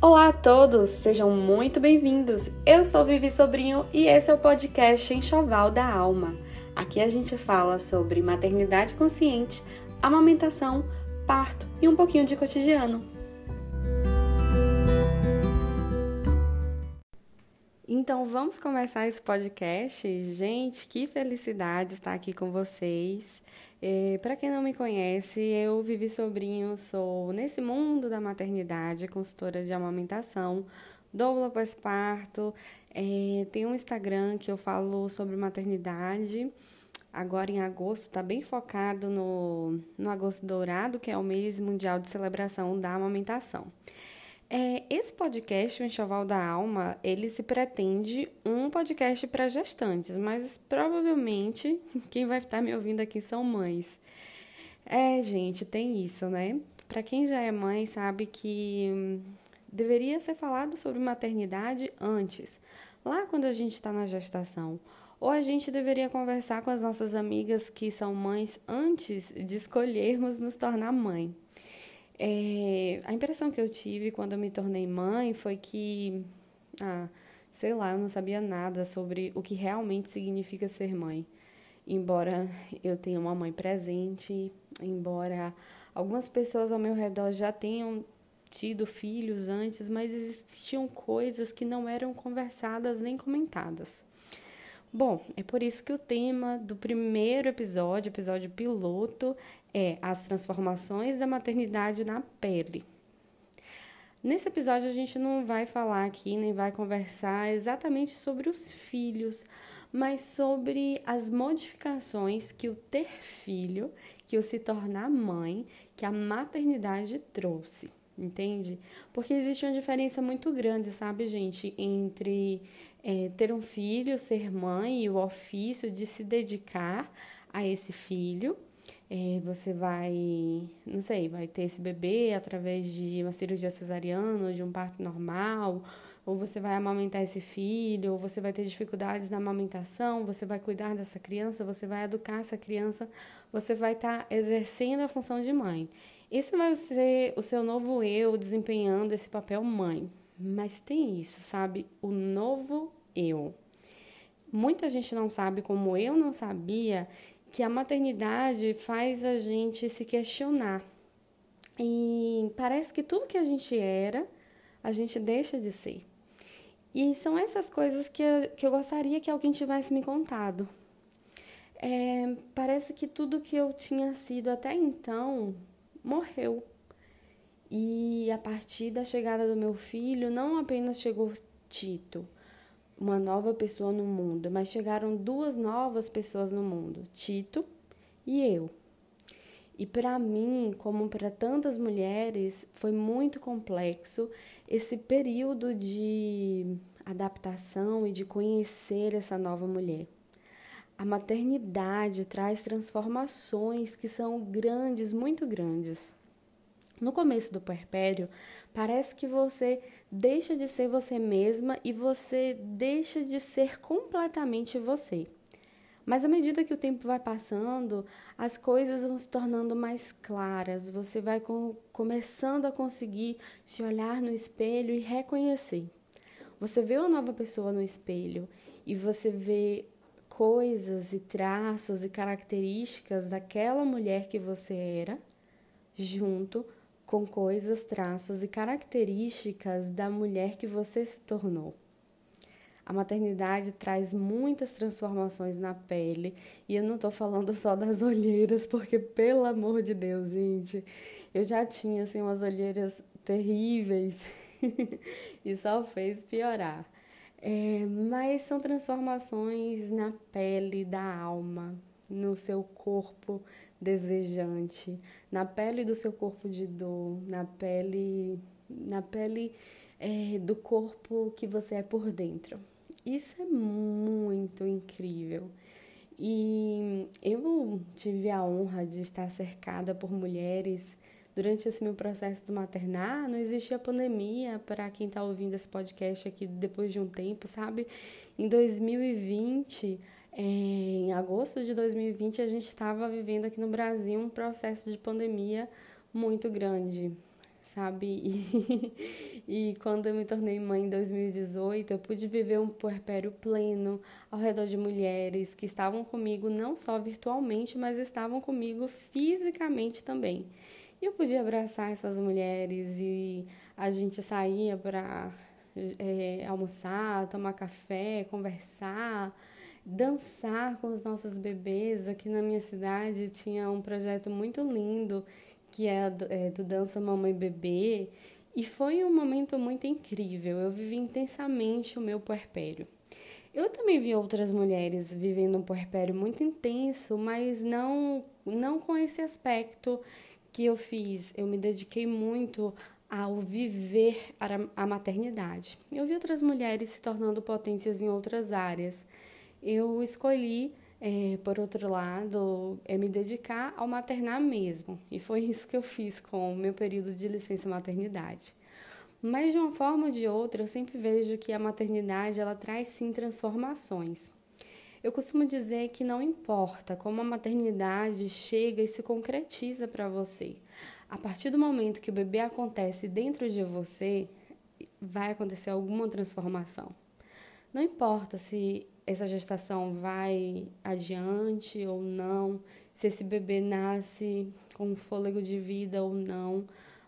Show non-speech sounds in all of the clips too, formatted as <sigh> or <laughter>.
Olá a todos, sejam muito bem-vindos. Eu sou Vivi Sobrinho e esse é o podcast Enxoval da Alma. Aqui a gente fala sobre maternidade consciente, amamentação, parto e um pouquinho de cotidiano. Então vamos começar esse podcast? Gente, que felicidade estar aqui com vocês. É, Para quem não me conhece, eu Vivi Sobrinho, sou nesse mundo da maternidade, consultora de amamentação, doula pós-parto, é, tenho um Instagram que eu falo sobre maternidade. Agora em agosto está bem focado no, no Agosto Dourado, que é o mês mundial de celebração da amamentação. É, esse podcast, o Enxoval da Alma, ele se pretende um podcast para gestantes, mas provavelmente <laughs> quem vai estar me ouvindo aqui são mães. É, gente, tem isso, né? Para quem já é mãe, sabe que hum, deveria ser falado sobre maternidade antes, lá quando a gente está na gestação. Ou a gente deveria conversar com as nossas amigas que são mães antes de escolhermos nos tornar mãe. É, a impressão que eu tive quando eu me tornei mãe foi que, ah, sei lá, eu não sabia nada sobre o que realmente significa ser mãe. Embora eu tenha uma mãe presente, embora algumas pessoas ao meu redor já tenham tido filhos antes, mas existiam coisas que não eram conversadas nem comentadas. Bom, é por isso que o tema do primeiro episódio, episódio piloto, é as transformações da maternidade na pele. Nesse episódio a gente não vai falar aqui nem vai conversar exatamente sobre os filhos, mas sobre as modificações que o ter filho, que o se tornar mãe, que a maternidade trouxe, entende? Porque existe uma diferença muito grande, sabe, gente, entre é, ter um filho, ser mãe e o ofício de se dedicar a esse filho é, você vai, não sei, vai ter esse bebê através de uma cirurgia cesariana, ou de um parto normal, ou você vai amamentar esse filho, ou você vai ter dificuldades na amamentação, você vai cuidar dessa criança, você vai educar essa criança, você vai estar tá exercendo a função de mãe. Esse vai ser o seu novo eu desempenhando esse papel mãe. Mas tem isso, sabe? O novo eu. Muita gente não sabe, como eu não sabia, que a maternidade faz a gente se questionar. E parece que tudo que a gente era, a gente deixa de ser. E são essas coisas que eu, que eu gostaria que alguém tivesse me contado. É, parece que tudo que eu tinha sido até então morreu. E a partir da chegada do meu filho, não apenas chegou Tito, uma nova pessoa no mundo, mas chegaram duas novas pessoas no mundo, Tito e eu. E para mim, como para tantas mulheres, foi muito complexo esse período de adaptação e de conhecer essa nova mulher. A maternidade traz transformações que são grandes, muito grandes. No começo do puerpério, parece que você deixa de ser você mesma e você deixa de ser completamente você. Mas à medida que o tempo vai passando, as coisas vão se tornando mais claras, você vai com, começando a conseguir se olhar no espelho e reconhecer. Você vê uma nova pessoa no espelho e você vê coisas e traços e características daquela mulher que você era, junto com coisas, traços e características da mulher que você se tornou. A maternidade traz muitas transformações na pele e eu não estou falando só das olheiras, porque pelo amor de Deus, gente, eu já tinha assim umas olheiras terríveis <laughs> e só fez piorar. É, mas são transformações na pele da alma, no seu corpo desejante, na pele do seu corpo de dor, na pele, na pele é, do corpo que você é por dentro. Isso é muito incrível. E eu tive a honra de estar cercada por mulheres durante esse meu processo de maternar. Não existia pandemia para quem está ouvindo esse podcast aqui depois de um tempo, sabe? Em 2020 em agosto de 2020, a gente estava vivendo aqui no Brasil um processo de pandemia muito grande, sabe? E, <laughs> e quando eu me tornei mãe em 2018, eu pude viver um puerpério pleno ao redor de mulheres que estavam comigo não só virtualmente, mas estavam comigo fisicamente também. E eu podia abraçar essas mulheres e a gente saía para é, almoçar, tomar café, conversar, dançar com os nossos bebês. Aqui na minha cidade tinha um projeto muito lindo que é, é do Dança Mamãe Bebê. E foi um momento muito incrível. Eu vivi intensamente o meu puerpério. Eu também vi outras mulheres vivendo um puerpério muito intenso, mas não, não com esse aspecto que eu fiz. Eu me dediquei muito ao viver a maternidade. Eu vi outras mulheres se tornando potências em outras áreas. Eu escolhi, é, por outro lado, é me dedicar ao maternar mesmo. E foi isso que eu fiz com o meu período de licença maternidade. Mas de uma forma ou de outra, eu sempre vejo que a maternidade ela traz sim transformações. Eu costumo dizer que não importa como a maternidade chega e se concretiza para você. A partir do momento que o bebê acontece dentro de você, vai acontecer alguma transformação. Não importa se essa gestação vai adiante ou não, se esse bebê nasce com fôlego de vida ou não,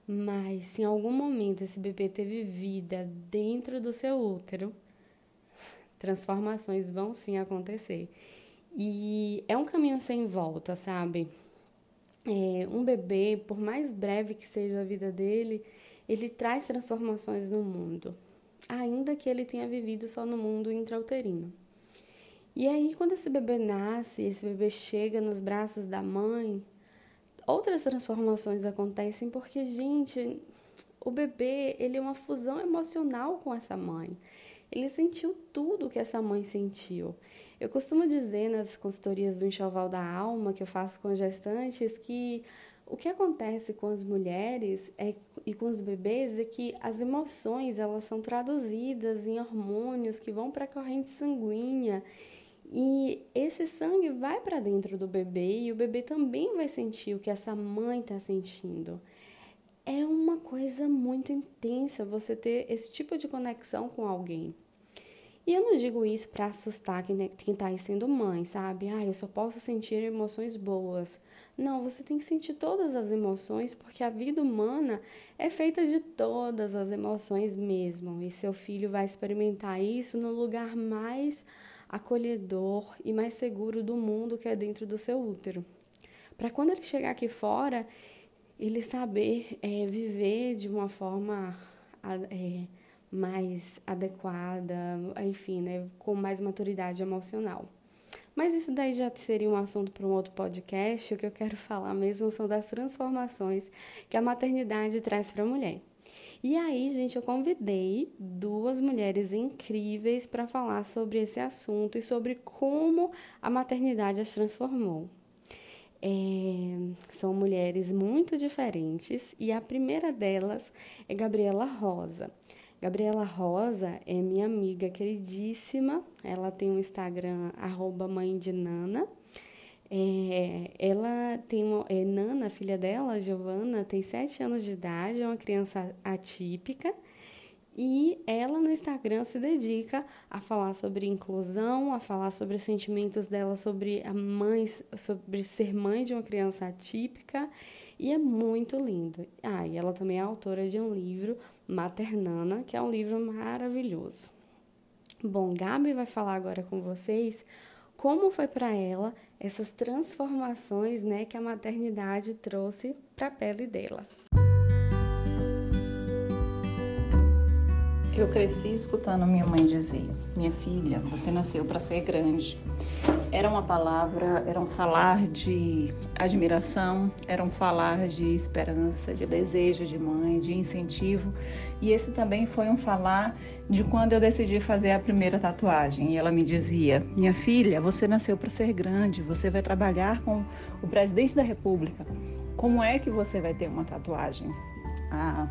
mas se em algum momento esse bebê teve vida dentro do seu útero, transformações vão sim acontecer. E é um caminho sem volta, sabe? é, um bebê, por mais breve que seja a vida dele, ele traz transformações no mundo, ainda que ele tenha vivido só no mundo intrauterino. E aí, quando esse bebê nasce, esse bebê chega nos braços da mãe, outras transformações acontecem porque, gente, o bebê, ele é uma fusão emocional com essa mãe. Ele sentiu tudo que essa mãe sentiu. Eu costumo dizer nas consultorias do enxoval da alma que eu faço com gestantes que o que acontece com as mulheres é, e com os bebês é que as emoções elas são traduzidas em hormônios que vão para a corrente sanguínea e esse sangue vai para dentro do bebê e o bebê também vai sentir o que essa mãe está sentindo. É uma coisa muito intensa você ter esse tipo de conexão com alguém. E eu não digo isso para assustar quem está aí sendo mãe, sabe? Ah, eu só posso sentir emoções boas. Não, você tem que sentir todas as emoções, porque a vida humana é feita de todas as emoções mesmo. E seu filho vai experimentar isso no lugar mais acolhedor e mais seguro do mundo, que é dentro do seu útero. Para quando ele chegar aqui fora, ele saber é, viver de uma forma. É, mais adequada, enfim, né, com mais maturidade emocional. Mas isso daí já seria um assunto para um outro podcast. O que eu quero <laughs> falar mesmo são das transformações que a maternidade traz para a mulher. E aí, gente, eu convidei duas mulheres incríveis para falar sobre esse assunto e sobre como a maternidade as transformou. É, são mulheres muito diferentes e a primeira delas é Gabriela Rosa. Gabriela Rosa é minha amiga queridíssima. Ela tem um Instagram, arroba mãe de Nana. É, ela tem uma, é, Nana, filha dela, Giovana, tem sete anos de idade, é uma criança atípica. E ela no Instagram se dedica a falar sobre inclusão, a falar sobre os sentimentos dela sobre a mãe, sobre ser mãe de uma criança atípica. E é muito lindo. Ah, e ela também é autora de um livro Maternana, que é um livro maravilhoso. Bom, Gabi vai falar agora com vocês como foi para ela essas transformações, né, que a maternidade trouxe para a pele dela. Eu cresci escutando minha mãe dizer: "Minha filha, você nasceu para ser grande". Era uma palavra, era um falar de admiração, era um falar de esperança, de desejo de mãe, de incentivo. E esse também foi um falar de quando eu decidi fazer a primeira tatuagem. E ela me dizia: Minha filha, você nasceu para ser grande, você vai trabalhar com o presidente da República. Como é que você vai ter uma tatuagem? Há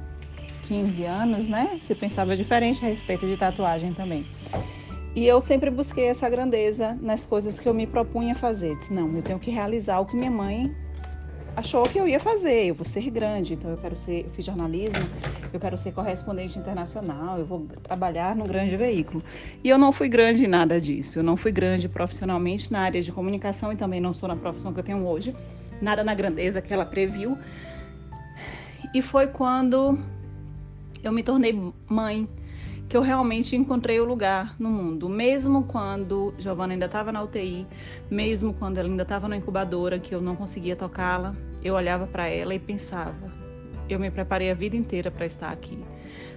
15 anos, né? Você pensava diferente a respeito de tatuagem também. E eu sempre busquei essa grandeza nas coisas que eu me propunha fazer. Disse, não, eu tenho que realizar o que minha mãe achou que eu ia fazer, eu vou ser grande, então eu quero ser, eu fiz jornalismo, eu quero ser correspondente internacional, eu vou trabalhar num grande veículo. E eu não fui grande em nada disso. Eu não fui grande profissionalmente na área de comunicação e também não sou na profissão que eu tenho hoje. Nada na grandeza que ela previu. E foi quando eu me tornei mãe que eu realmente encontrei o lugar no mundo. Mesmo quando Giovana ainda estava na UTI, mesmo quando ela ainda estava na incubadora, que eu não conseguia tocá-la, eu olhava para ela e pensava: eu me preparei a vida inteira para estar aqui.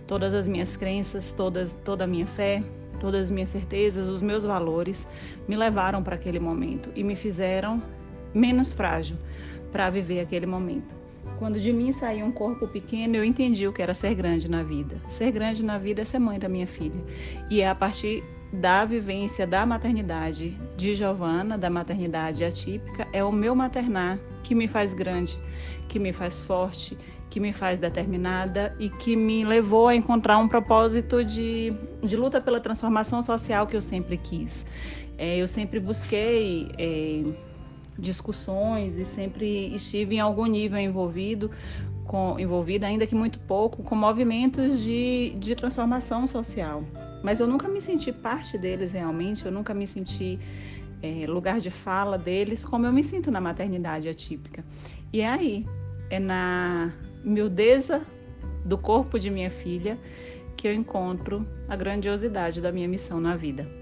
Todas as minhas crenças, todas, toda a minha fé, todas as minhas certezas, os meus valores me levaram para aquele momento e me fizeram menos frágil para viver aquele momento. Quando de mim saiu um corpo pequeno, eu entendi o que era ser grande na vida. Ser grande na vida é ser mãe da minha filha. E é a partir da vivência da maternidade de Giovana, da maternidade atípica, é o meu maternar que me faz grande, que me faz forte, que me faz determinada e que me levou a encontrar um propósito de, de luta pela transformação social que eu sempre quis. É, eu sempre busquei. É, discussões e sempre estive em algum nível envolvido, com, envolvida, ainda que muito pouco, com movimentos de, de transformação social. Mas eu nunca me senti parte deles realmente, eu nunca me senti é, lugar de fala deles como eu me sinto na maternidade atípica. E é aí, é na miudeza do corpo de minha filha que eu encontro a grandiosidade da minha missão na vida.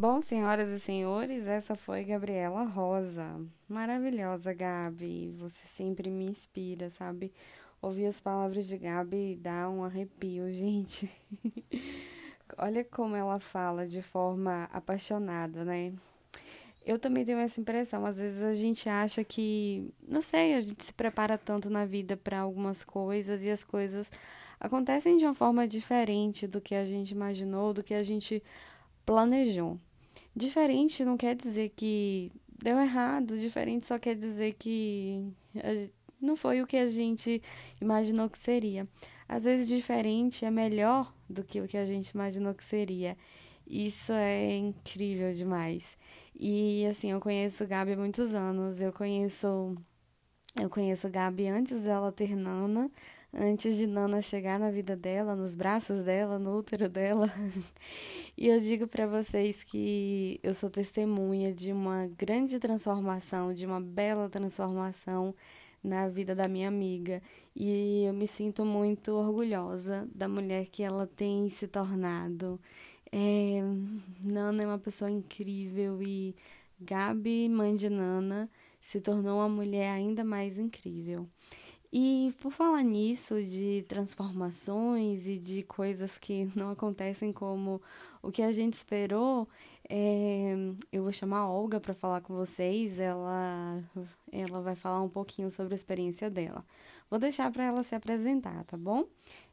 Bom, senhoras e senhores, essa foi Gabriela Rosa. Maravilhosa, Gabi. Você sempre me inspira, sabe? Ouvir as palavras de Gabi dá um arrepio, <laughs> gente. Olha como ela fala de forma apaixonada, né? Eu também tenho essa impressão. Às vezes a gente acha que, não sei, a gente se prepara tanto na vida para algumas coisas e as coisas acontecem de uma forma diferente do que a gente imaginou, do que a gente planejou. Diferente não quer dizer que deu errado, diferente só quer dizer que não foi o que a gente imaginou que seria. Às vezes, diferente é melhor do que o que a gente imaginou que seria. Isso é incrível demais. E assim, eu conheço Gabi há muitos anos. Eu conheço eu conheço Gabi antes dela ter Nana, antes de Nana chegar na vida dela, nos braços dela, no útero dela. <laughs> e eu digo para vocês que eu sou testemunha de uma grande transformação, de uma bela transformação na vida da minha amiga. E eu me sinto muito orgulhosa da mulher que ela tem se tornado. É, Nana é uma pessoa incrível e Gabi, mãe de Nana, se tornou uma mulher ainda mais incrível. E por falar nisso, de transformações e de coisas que <laughs> não acontecem como o que a gente esperou, é, eu vou chamar a Olga para falar com vocês. Ela, ela vai falar um pouquinho sobre a experiência dela. Vou deixar para ela se apresentar, tá bom?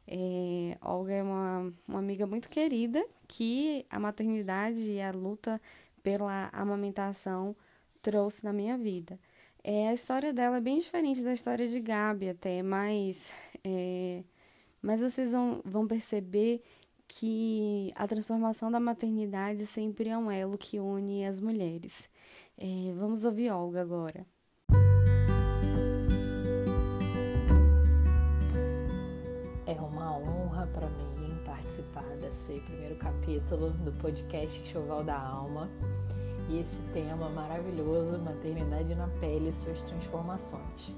É, Olga é uma, uma amiga muito querida que a maternidade e a luta pela amamentação trouxe na minha vida. É, a história dela é bem diferente da história de Gabi até, mas, é, mas vocês vão, vão perceber que a transformação da maternidade sempre é um elo que une as mulheres. É, vamos ouvir Olga agora. É uma honra para mim participar desse primeiro capítulo do podcast Choval da Alma e esse tema maravilhoso, maternidade na pele e suas transformações.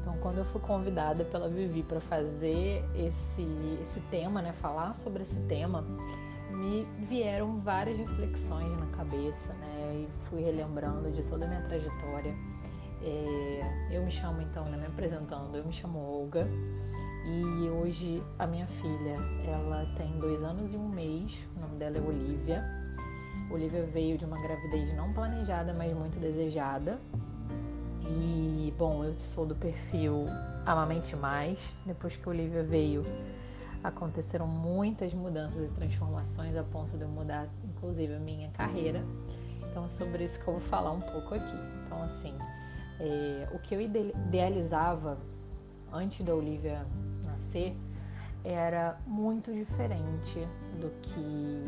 Então, quando eu fui convidada pela Vivi para fazer esse, esse tema, né, falar sobre esse tema, me vieram várias reflexões na cabeça, né, e fui relembrando de toda a minha trajetória. É, eu me chamo então, né, me apresentando, eu me chamo Olga e hoje a minha filha, ela tem dois anos e um mês, o nome dela é Olivia Olivia veio de uma gravidez não planejada, mas muito desejada. E, bom, eu sou do perfil Amamente Mais. Depois que Olivia veio, aconteceram muitas mudanças e transformações a ponto de eu mudar, inclusive, a minha carreira. Então, é sobre isso que eu vou falar um pouco aqui. Então, assim, é, o que eu idealizava antes da Olivia nascer era muito diferente do que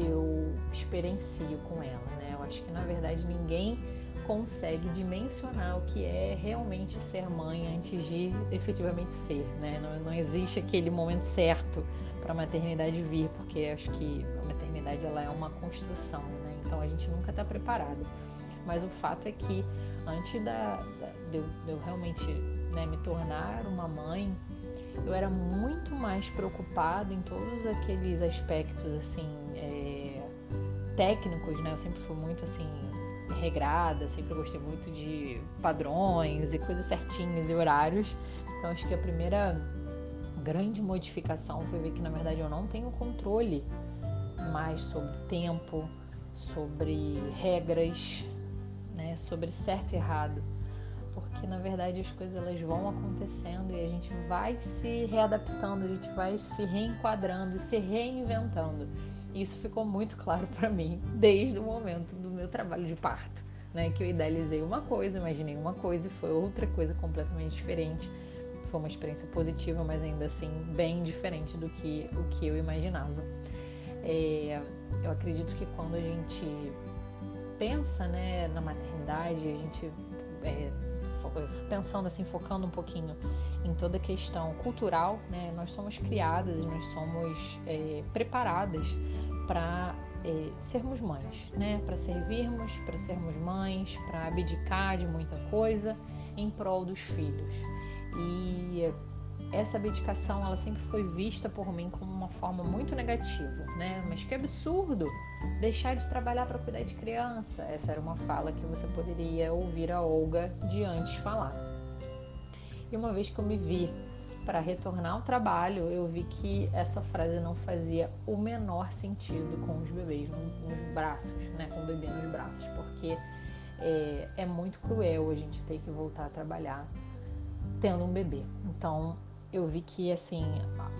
eu experiencio com ela, né? Eu acho que na verdade ninguém consegue dimensionar o que é realmente ser mãe antes de efetivamente ser, né? Não, não existe aquele momento certo para a maternidade vir, porque acho que a maternidade ela é uma construção, né? Então a gente nunca está preparado. Mas o fato é que antes da, da de, eu, de, eu, realmente né, me tornar uma mãe, eu era muito mais preocupada em todos aqueles aspectos assim é, técnicos, né? Eu sempre fui muito assim regrada, sempre gostei muito de padrões e coisas certinhas e horários. Então acho que a primeira grande modificação foi ver que na verdade eu não tenho controle mais sobre tempo, sobre regras, né, sobre certo e errado. Porque na verdade as coisas elas vão acontecendo e a gente vai se readaptando, a gente vai se reenquadrando e se reinventando. Isso ficou muito claro <laughs> para mim desde o momento do meu trabalho de parto, né? Que eu idealizei uma coisa, imaginei uma coisa e foi outra coisa completamente diferente. Foi uma experiência positiva, mas ainda assim bem diferente do que o que eu imaginava. É, eu acredito que quando a gente pensa né, na maternidade, a gente é, pensando assim, focando um pouquinho em toda a questão cultural, né, nós somos criadas e nós somos é, preparadas para é, sermos mães, né? Para servirmos, para sermos mães, para abdicar de muita coisa em prol dos filhos. E essa abdicação ela sempre foi vista por mim como uma forma muito negativa, né? Mas que absurdo deixar de trabalhar para cuidar de criança. Essa era uma fala que você poderia ouvir a Olga de antes falar. E uma vez que eu me vi para retornar ao trabalho, eu vi que essa frase não fazia o menor sentido com os bebês nos braços, né? Com o bebê nos braços, porque é, é muito cruel a gente ter que voltar a trabalhar tendo um bebê. Então, eu vi que assim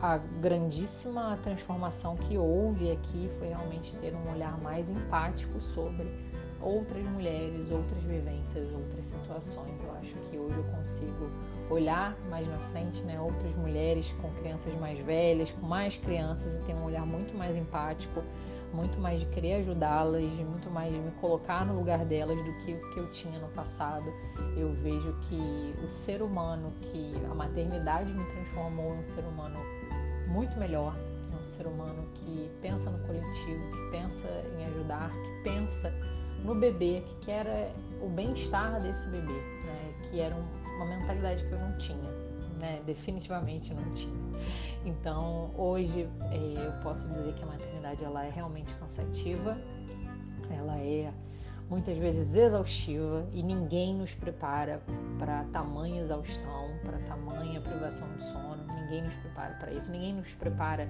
a grandíssima transformação que houve aqui foi realmente ter um olhar mais empático sobre outras mulheres, outras vivências, outras situações. Eu acho que hoje eu consigo olhar mais na frente, né, outras mulheres com crianças mais velhas, com mais crianças e ter um olhar muito mais empático, muito mais de querer ajudá-las, de muito mais de me colocar no lugar delas do que o que eu tinha no passado. Eu vejo que o ser humano, que a maternidade me transformou em um ser humano muito melhor, um ser humano que pensa no coletivo, que pensa em ajudar, que pensa no bebê, que quer o bem-estar desse bebê, né? que era uma mentalidade que eu não tinha, né? definitivamente não tinha. Então, hoje é, eu posso dizer que a maternidade ela é realmente cansativa, ela é muitas vezes exaustiva e ninguém nos prepara para tamanha exaustão, para tamanha privação de sono, ninguém nos prepara para isso, ninguém nos prepara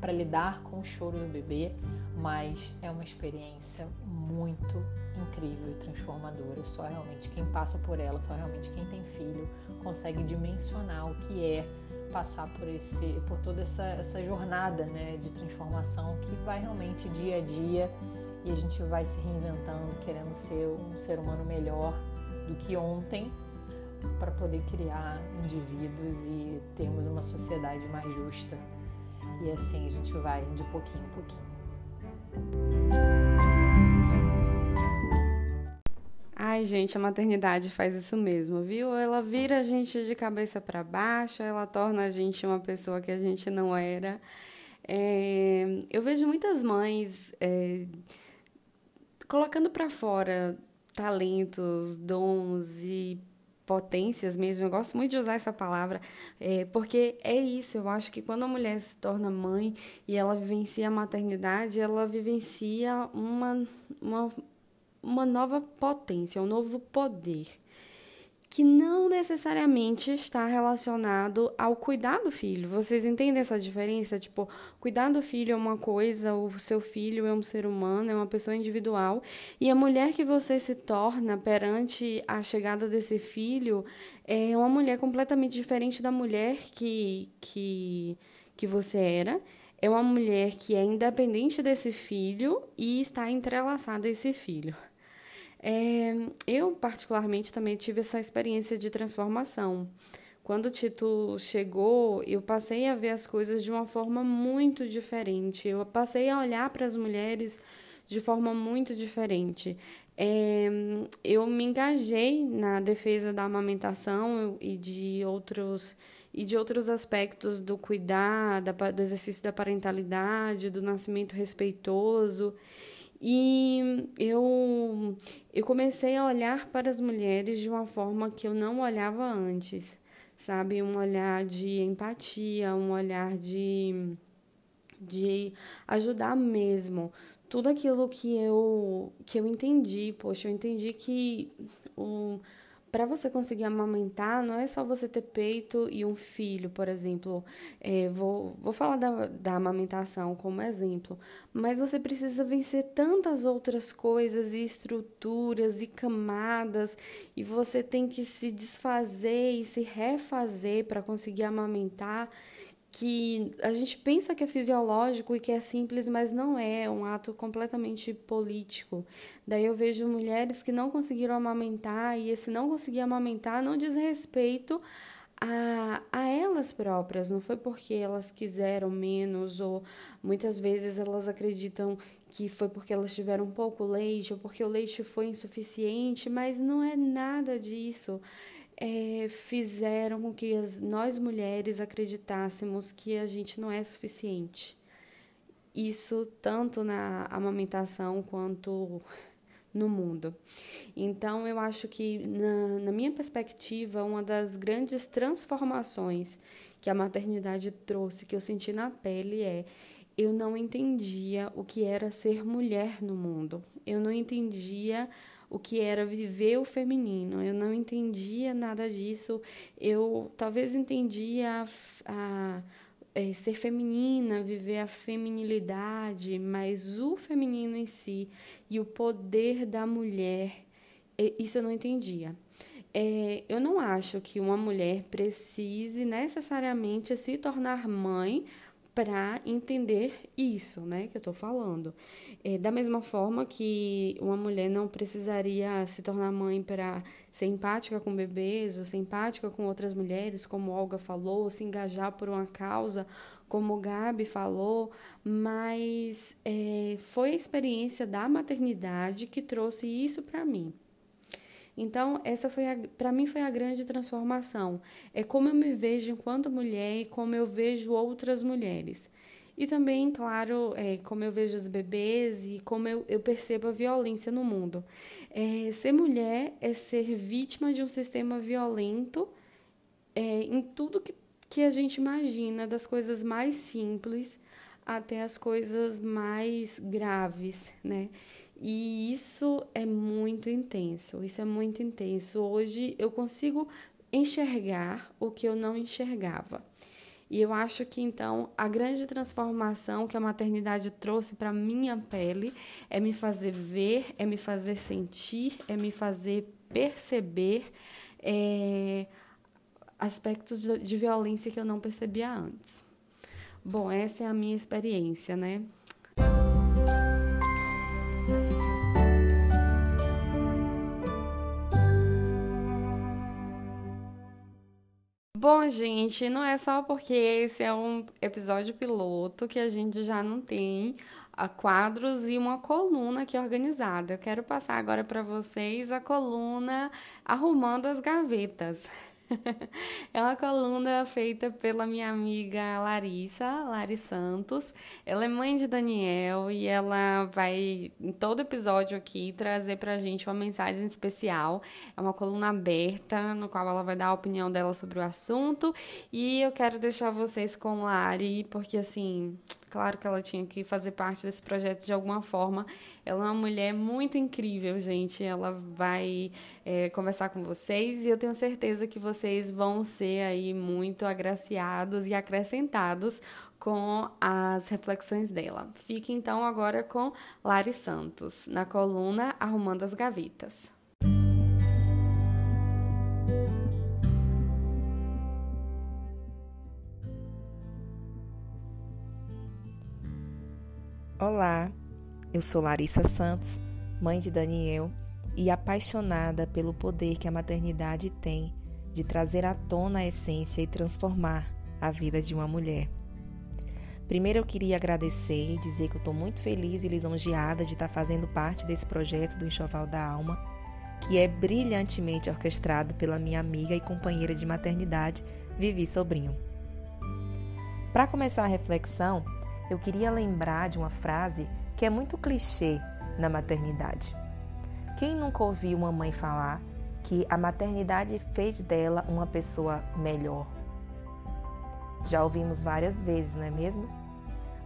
para lidar com o choro do bebê, mas é uma experiência muito incrível e transformadora. Só realmente quem passa por ela, só realmente quem tem filho consegue dimensionar o que é passar por esse, por toda essa, essa jornada, né, de transformação que vai realmente dia a dia e a gente vai se reinventando, querendo ser um ser humano melhor do que ontem para poder criar indivíduos e termos uma sociedade mais justa. E assim a gente vai de pouquinho em pouquinho. Ai, gente, a maternidade faz isso mesmo, viu? Ela vira a gente de cabeça para baixo, ela torna a gente uma pessoa que a gente não era. É, eu vejo muitas mães é, colocando para fora talentos, dons e potências mesmo. Eu gosto muito de usar essa palavra, é, porque é isso. Eu acho que quando a mulher se torna mãe e ela vivencia a maternidade, ela vivencia uma, uma, uma nova potência, um novo poder que não necessariamente está relacionado ao cuidar do filho. Vocês entendem essa diferença? Tipo, cuidar do filho é uma coisa, o seu filho é um ser humano, é uma pessoa individual, e a mulher que você se torna perante a chegada desse filho é uma mulher completamente diferente da mulher que, que, que você era. É uma mulher que é independente desse filho e está entrelaçada a esse filho. É, eu, particularmente, também tive essa experiência de transformação. quando o Tito chegou, eu passei a ver as coisas de uma forma muito diferente. Eu passei a olhar para as mulheres de forma muito diferente. É, eu me engajei na defesa da amamentação e de outros e de outros aspectos do cuidar, do exercício da parentalidade, do nascimento respeitoso. E eu, eu comecei a olhar para as mulheres de uma forma que eu não olhava antes sabe? Um olhar de empatia, um olhar de, de ajudar mesmo. Tudo aquilo que eu, que eu entendi, poxa, eu entendi que o para você conseguir amamentar, não é só você ter peito e um filho, por exemplo. É, vou, vou falar da, da amamentação como exemplo, mas você precisa vencer tantas outras coisas e estruturas e camadas, e você tem que se desfazer e se refazer para conseguir amamentar que a gente pensa que é fisiológico e que é simples, mas não é, é um ato completamente político. Daí eu vejo mulheres que não conseguiram amamentar e esse não conseguir amamentar não diz respeito a, a elas próprias, não foi porque elas quiseram menos ou muitas vezes elas acreditam que foi porque elas tiveram pouco leite ou porque o leite foi insuficiente, mas não é nada disso é, fizeram com que as, nós mulheres acreditássemos que a gente não é suficiente. Isso tanto na amamentação quanto no mundo. Então, eu acho que, na, na minha perspectiva, uma das grandes transformações que a maternidade trouxe, que eu senti na pele, é eu não entendia o que era ser mulher no mundo. Eu não entendia o que era viver o feminino. Eu não entendia nada disso. Eu talvez entendia a, a é, ser feminina, viver a feminilidade, mas o feminino em si e o poder da mulher, é, isso eu não entendia. É, eu não acho que uma mulher precise necessariamente se tornar mãe para entender isso, né, que eu estou falando. É, da mesma forma que uma mulher não precisaria se tornar mãe para ser empática com bebês, ou ser empática com outras mulheres, como Olga falou, se engajar por uma causa, como Gabi falou, mas é, foi a experiência da maternidade que trouxe isso para mim. Então, essa foi para mim foi a grande transformação. É como eu me vejo enquanto mulher e como eu vejo outras mulheres. E também, claro, é, como eu vejo os bebês e como eu, eu percebo a violência no mundo. É, ser mulher é ser vítima de um sistema violento é, em tudo que, que a gente imagina, das coisas mais simples até as coisas mais graves, né? E isso é muito intenso, isso é muito intenso. Hoje eu consigo enxergar o que eu não enxergava. E eu acho que então a grande transformação que a maternidade trouxe para minha pele é me fazer ver, é me fazer sentir, é me fazer perceber é, aspectos de, de violência que eu não percebia antes. Bom, essa é a minha experiência, né? Bom, gente, não é só porque esse é um episódio piloto que a gente já não tem a quadros e uma coluna aqui organizada. Eu quero passar agora para vocês a coluna Arrumando as Gavetas. <laughs> é uma coluna feita pela minha amiga Larissa, Lari Santos. Ela é mãe de Daniel e ela vai, em todo episódio aqui, trazer pra gente uma mensagem especial. É uma coluna aberta, no qual ela vai dar a opinião dela sobre o assunto. E eu quero deixar vocês com Lari, porque assim Claro que ela tinha que fazer parte desse projeto de alguma forma. Ela é uma mulher muito incrível, gente. Ela vai é, conversar com vocês e eu tenho certeza que vocês vão ser aí muito agraciados e acrescentados com as reflexões dela. Fique então agora com Lari Santos, na coluna Arrumando as Gavetas. Olá, eu sou Larissa Santos, mãe de Daniel e apaixonada pelo poder que a maternidade tem de trazer à tona a essência e transformar a vida de uma mulher. Primeiro eu queria agradecer e dizer que eu estou muito feliz e lisonjeada de estar fazendo parte desse projeto do Enxoval da Alma, que é brilhantemente orquestrado pela minha amiga e companheira de maternidade, Vivi Sobrinho. Para começar a reflexão, eu queria lembrar de uma frase que é muito clichê na maternidade. Quem nunca ouviu uma mãe falar que a maternidade fez dela uma pessoa melhor? Já ouvimos várias vezes, não é mesmo?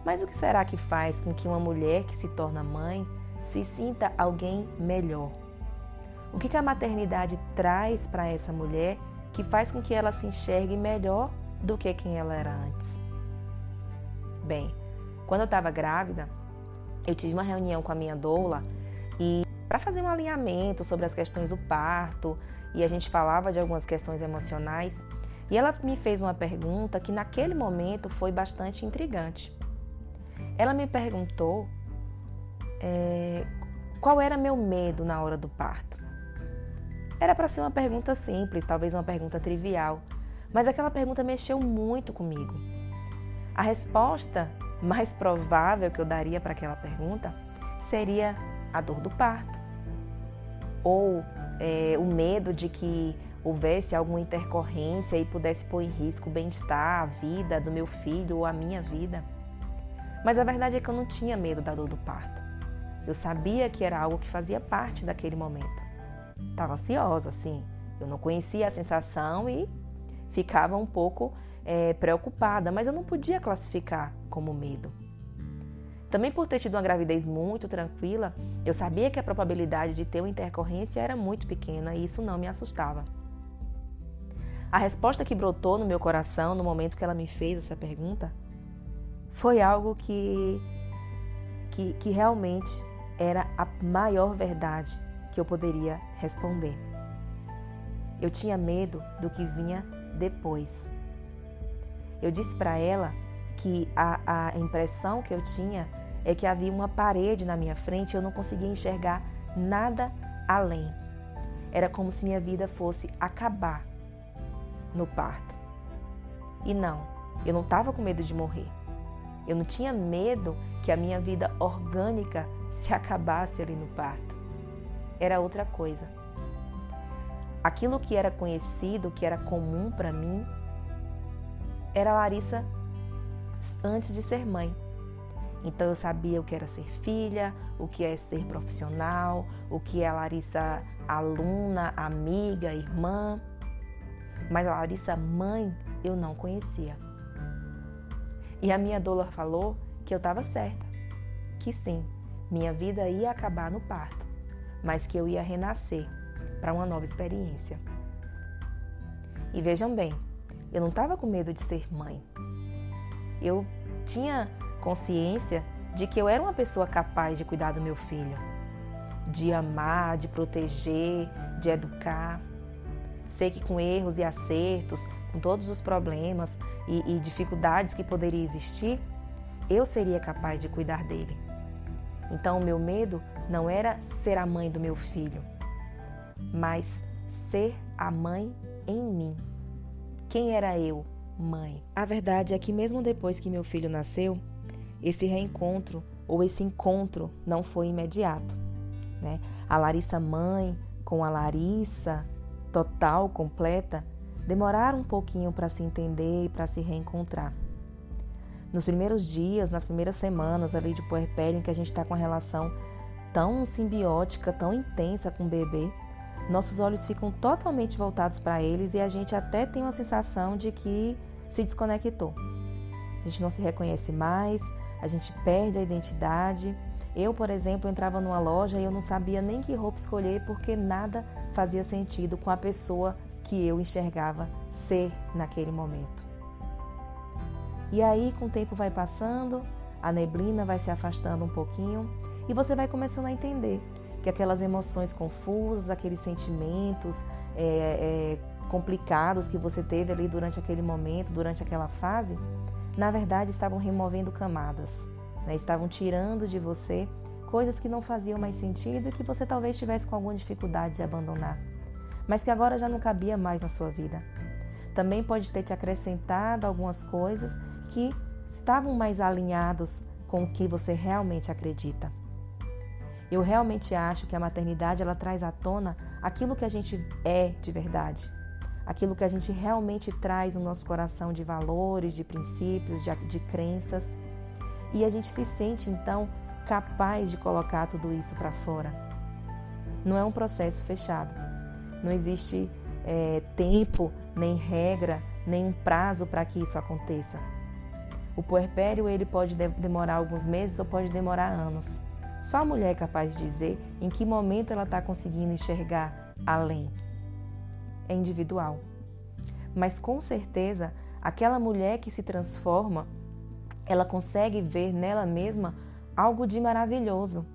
Mas o que será que faz com que uma mulher que se torna mãe se sinta alguém melhor? O que, a maternidade traz para essa mulher que faz com que ela se enxergue melhor do que quem ela era antes? Bem, quando eu estava grávida, eu tive uma reunião com a minha doula e para fazer um alinhamento sobre as questões do parto e a gente falava de algumas questões emocionais. E ela me fez uma pergunta que naquele momento foi bastante intrigante. Ela me perguntou é, qual era meu medo na hora do parto. Era para ser uma pergunta simples, talvez uma pergunta trivial, mas aquela pergunta mexeu muito comigo. A resposta mais provável que eu daria para aquela pergunta seria a dor do parto, ou é, o medo de que houvesse alguma intercorrência e pudesse pôr em risco o bem-estar, a vida do meu filho ou a minha vida. Mas a verdade é que eu não tinha medo da dor do parto. Eu sabia que era algo que fazia parte daquele momento. Estava ansiosa, sim. Eu não conhecia a sensação e ficava um pouco é, preocupada, mas eu não podia classificar como medo. Também por ter tido uma gravidez muito tranquila, eu sabia que a probabilidade de ter uma intercorrência era muito pequena e isso não me assustava. A resposta que brotou no meu coração no momento que ela me fez essa pergunta foi algo que, que, que realmente era a maior verdade que eu poderia responder. Eu tinha medo do que vinha depois. Eu disse para ela que a, a impressão que eu tinha é que havia uma parede na minha frente e eu não conseguia enxergar nada além. Era como se minha vida fosse acabar no parto. E não, eu não estava com medo de morrer. Eu não tinha medo que a minha vida orgânica <laughs> se acabasse ali no parto. Era outra coisa. Aquilo que era conhecido, que era comum para mim, era Larissa antes de ser mãe. Então eu sabia o que era ser filha, o que é ser profissional, o que é a Larissa aluna, amiga, irmã. Mas a Larissa mãe eu não conhecia. E a minha doula falou que eu estava certa, que sim, minha vida ia acabar no parto, mas que eu ia renascer para uma nova experiência. E vejam bem, eu não estava com medo de ser mãe. Eu tinha consciência de que eu era uma pessoa capaz de cuidar do meu filho, de amar, de proteger, de educar. Sei que com erros e acertos, com todos os problemas e, e dificuldades que poderiam existir, eu seria capaz de cuidar dele. Então, o meu medo não era ser a mãe do meu filho, mas ser a mãe em mim. Quem era eu, mãe? A verdade é que, mesmo depois que meu filho nasceu, esse reencontro ou esse encontro não foi imediato. Né? A Larissa mãe com a Larissa total, completa, demoraram um pouquinho para se entender e para se reencontrar. Nos primeiros dias, nas primeiras semanas ali de puerpério, em que a gente está com uma relação tão simbiótica, tão intensa com o bebê, nossos olhos ficam totalmente voltados para eles e a gente até tem uma sensação de que se desconectou. A gente não se reconhece mais, a gente perde a identidade. Eu, por exemplo, entrava numa loja e eu não sabia nem que roupa escolher porque nada fazia sentido com a pessoa que eu enxergava ser naquele momento. E aí, com o tempo vai passando, a neblina vai se afastando um pouquinho e você vai começando a entender que aquelas emoções confusas, aqueles sentimentos é, é, complicados que você teve ali durante aquele momento, durante aquela fase, na verdade estavam removendo camadas, né? estavam tirando de você coisas que não faziam mais sentido e que você talvez tivesse com alguma dificuldade de abandonar. mas que agora já não cabia mais na sua vida. Também pode ter te acrescentado algumas coisas que estavam mais alinhados com o que você realmente acredita. Eu realmente acho que a maternidade ela traz à tona aquilo que a gente é de verdade, aquilo que a gente realmente traz no nosso coração de valores, de princípios, de, de crenças, e a gente se sente então capaz de colocar tudo isso para fora. Não é um processo fechado, não existe é, tempo, nem regra, nem um prazo para que isso aconteça. O puerpério ele pode demorar alguns meses ou pode demorar anos. Só a mulher é capaz de dizer em que momento ela está conseguindo enxergar além. É individual. Mas com certeza, aquela mulher que se transforma, ela consegue ver nela mesma algo de maravilhoso.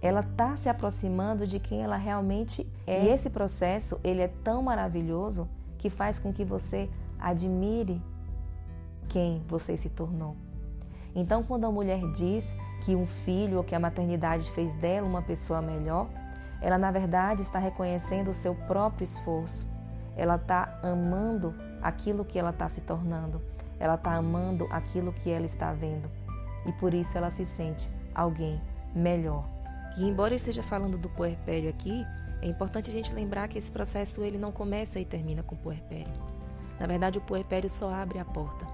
Ela está se aproximando de quem ela realmente é. E esse processo, ele é tão maravilhoso que faz com que você admire quem você se tornou. Então, quando a mulher diz que um filho ou que a maternidade fez dela uma pessoa melhor, ela na verdade está reconhecendo o seu próprio esforço. Ela está amando aquilo que ela está se tornando. Ela está amando aquilo que ela está vendo. E por isso ela se sente alguém melhor. E embora eu esteja falando do puerpério aqui, é importante a gente lembrar que esse processo ele não começa e termina com o puerpério. Na verdade, o puerpério só abre a porta.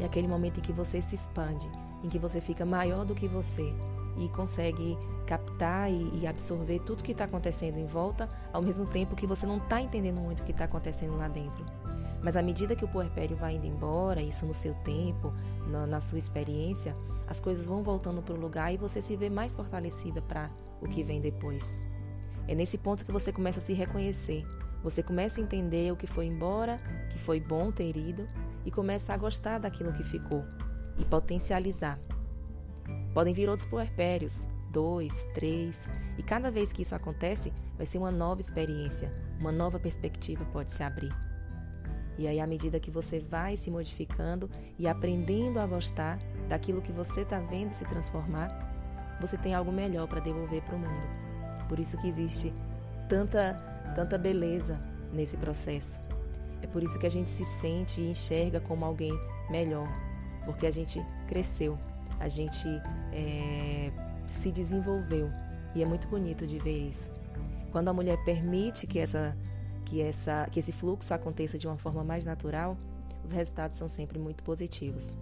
É aquele momento em que você se expande, em que você fica maior do que você e consegue captar e, e absorver tudo que está acontecendo em volta, ao mesmo tempo que você não está entendendo muito o que está acontecendo lá dentro. Mas à medida que o puerpério vai indo embora, isso no seu tempo, na, na sua experiência, as coisas vão voltando para o lugar e você se vê mais fortalecida para o que vem depois. É nesse ponto que você começa a se reconhecer. Você começa a entender o que foi embora, que foi bom ter ido, e começa a gostar daquilo que ficou e potencializar. Podem vir outros puerpérios, dois, três, e cada vez que isso acontece, vai ser uma nova experiência, uma nova perspectiva pode se abrir. E aí, à medida que você vai se modificando e aprendendo a gostar daquilo que você está vendo se transformar, você tem algo melhor para devolver para o mundo. Por isso que existe tanta, tanta beleza nesse processo. É por isso que a gente se sente e enxerga como alguém melhor, porque a gente cresceu, a gente é, se desenvolveu e é muito bonito de ver isso. Quando a mulher permite que essa que essa que esse fluxo aconteça de uma forma mais natural, os resultados são sempre muito positivos.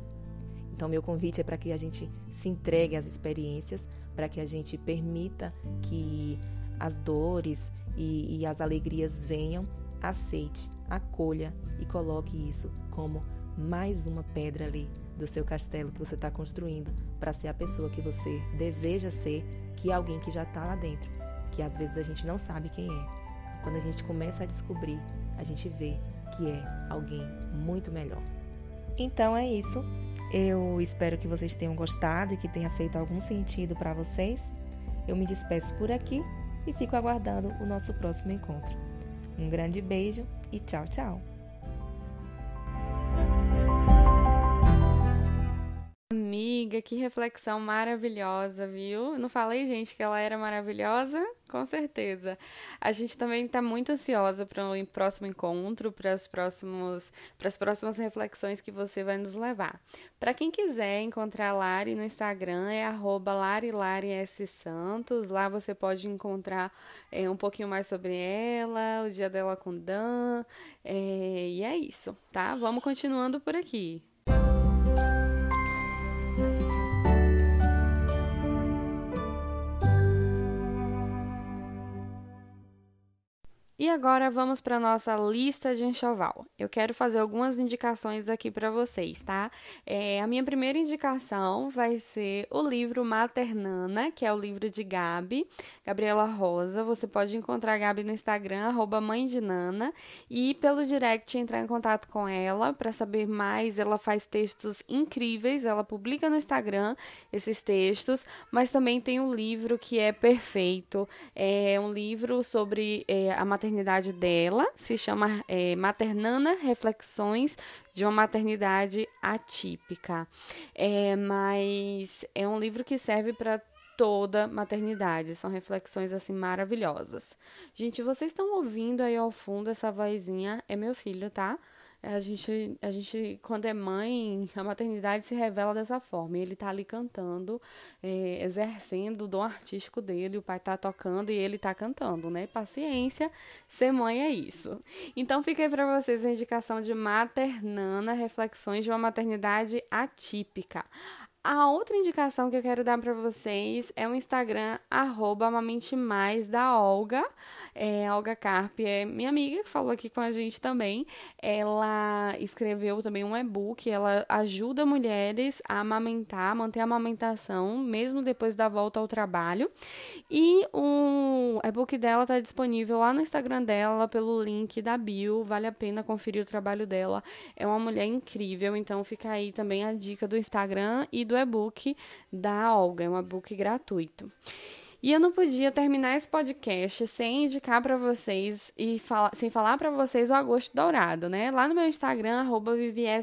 Então meu convite é para que a gente se entregue às experiências, para que a gente permita que as dores e, e as alegrias venham, aceite, acolha e coloque isso como mais uma pedra ali do seu castelo que você está construindo para ser a pessoa que você deseja ser, que é alguém que já está lá dentro, que às vezes a gente não sabe quem é. Quando a gente começa a descobrir, a gente vê que é alguém muito melhor. Então é isso. Eu espero que vocês tenham gostado e que tenha feito algum sentido para vocês. Eu me despeço por aqui e fico aguardando o nosso próximo encontro. Um grande beijo e tchau, tchau! Amiga, que reflexão maravilhosa, viu? Não falei, gente, que ela era maravilhosa? Com certeza. A gente também está muito ansiosa para o próximo encontro, para as próximas reflexões que você vai nos levar. Para quem quiser encontrar a Lari no Instagram, é @larilaries_santos. Lá você pode encontrar é, um pouquinho mais sobre ela, o dia dela com Dan. É, e é isso, tá? Vamos continuando por aqui. E agora vamos para nossa lista de enxoval. Eu quero fazer algumas indicações aqui para vocês, tá? É, a minha primeira indicação vai ser o livro Maternana, que é o livro de Gabi, Gabriela Rosa. Você pode encontrar a Gabi no Instagram, arroba mãe de Nana, e pelo direct entrar em contato com ela para saber mais. Ela faz textos incríveis, ela publica no Instagram esses textos, mas também tem um livro que é perfeito. É um livro sobre é, a maternidade maternidade dela, se chama é, Maternana Reflexões de uma Maternidade Atípica. É, mas é um livro que serve para toda maternidade. São reflexões assim maravilhosas. Gente, vocês estão ouvindo aí ao fundo essa vozinha? É meu filho, tá? A gente, a gente, quando é mãe, a maternidade se revela dessa forma. Ele tá ali cantando, é, exercendo o dom artístico dele, o pai tá tocando e ele tá cantando, né? Paciência, ser mãe é isso. Então, fica aí pra vocês a indicação de Maternana, reflexões de uma maternidade atípica. A outra indicação que eu quero dar para vocês é o Instagram arroba mais da Olga. É, a Olga Carpe é minha amiga que falou aqui com a gente também. Ela escreveu também um e-book. Ela ajuda mulheres a amamentar, manter a amamentação, mesmo depois da volta ao trabalho. E o e-book dela está disponível lá no Instagram dela, pelo link da bio. Vale a pena conferir o trabalho dela. É uma mulher incrível, então fica aí também a dica do Instagram e do do e-book da Olga, é um e-book gratuito. E eu não podia terminar esse podcast sem indicar para vocês e fala, sem falar para vocês o Agosto Dourado, né? Lá no meu Instagram, arroba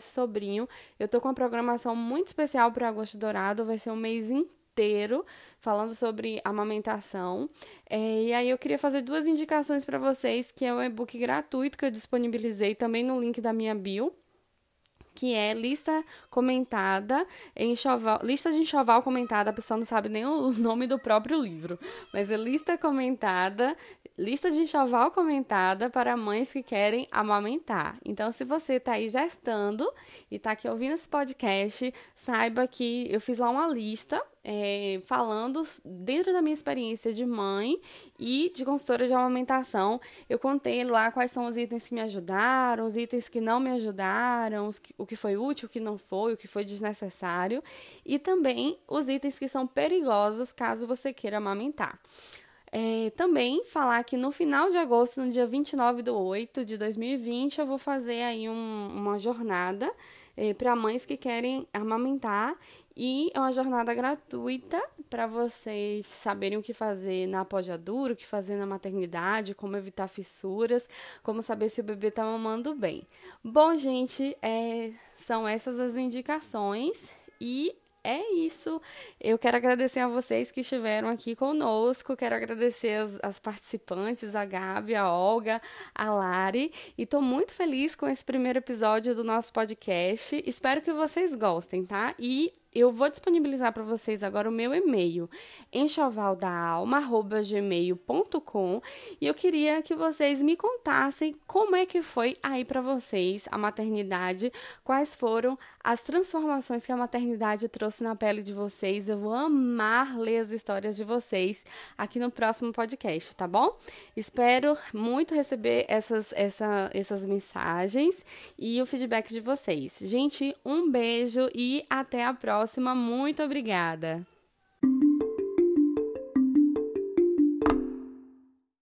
Sobrinho, eu tô com uma programação muito especial para Agosto Dourado, vai ser um mês inteiro falando sobre amamentação. É, e aí eu queria fazer duas indicações para vocês, que é o e-book gratuito que eu disponibilizei também no link da minha bio que é lista comentada enxoval, lista de enxoval comentada, a pessoa não sabe nem o <laughs> nome do próprio livro, mas é lista comentada, lista de enxoval comentada para mães que querem amamentar. Então, se você está aí gestando e está aqui ouvindo esse podcast, saiba que eu fiz lá uma lista é, falando dentro da minha experiência de mãe e de consultora de amamentação. Eu contei lá quais são os itens que me ajudaram, os itens que não me ajudaram, que, o que foi útil, o que não foi, o que foi desnecessário e também os itens que são perigosos caso você queira amamentar. É, também falar que no final de agosto, no dia 29 de 8 de 2020, eu vou fazer aí um, uma jornada é, para mães que querem amamentar e é uma jornada gratuita para vocês saberem o que fazer na apojadura, o que fazer na maternidade, como evitar fissuras, como saber se o bebê está mamando bem. Bom, gente, é, são essas as indicações e é isso. Eu quero agradecer a vocês que estiveram aqui conosco. Quero agradecer as, as participantes, a Gabi, a Olga, a Lari. E estou muito feliz com esse primeiro episódio do nosso podcast. Espero que vocês gostem, tá? E eu vou disponibilizar para vocês agora o meu e-mail, enxovaldaalma@gmail.com, e eu queria que vocês me contassem como é que foi aí para vocês a maternidade, quais foram as transformações que a maternidade trouxe na pele de vocês. Eu vou amar ler as histórias de vocês aqui no próximo podcast, tá bom? Espero muito receber essas, essa, essas mensagens e o feedback de vocês. Gente, um beijo e até a próxima. Muito obrigada!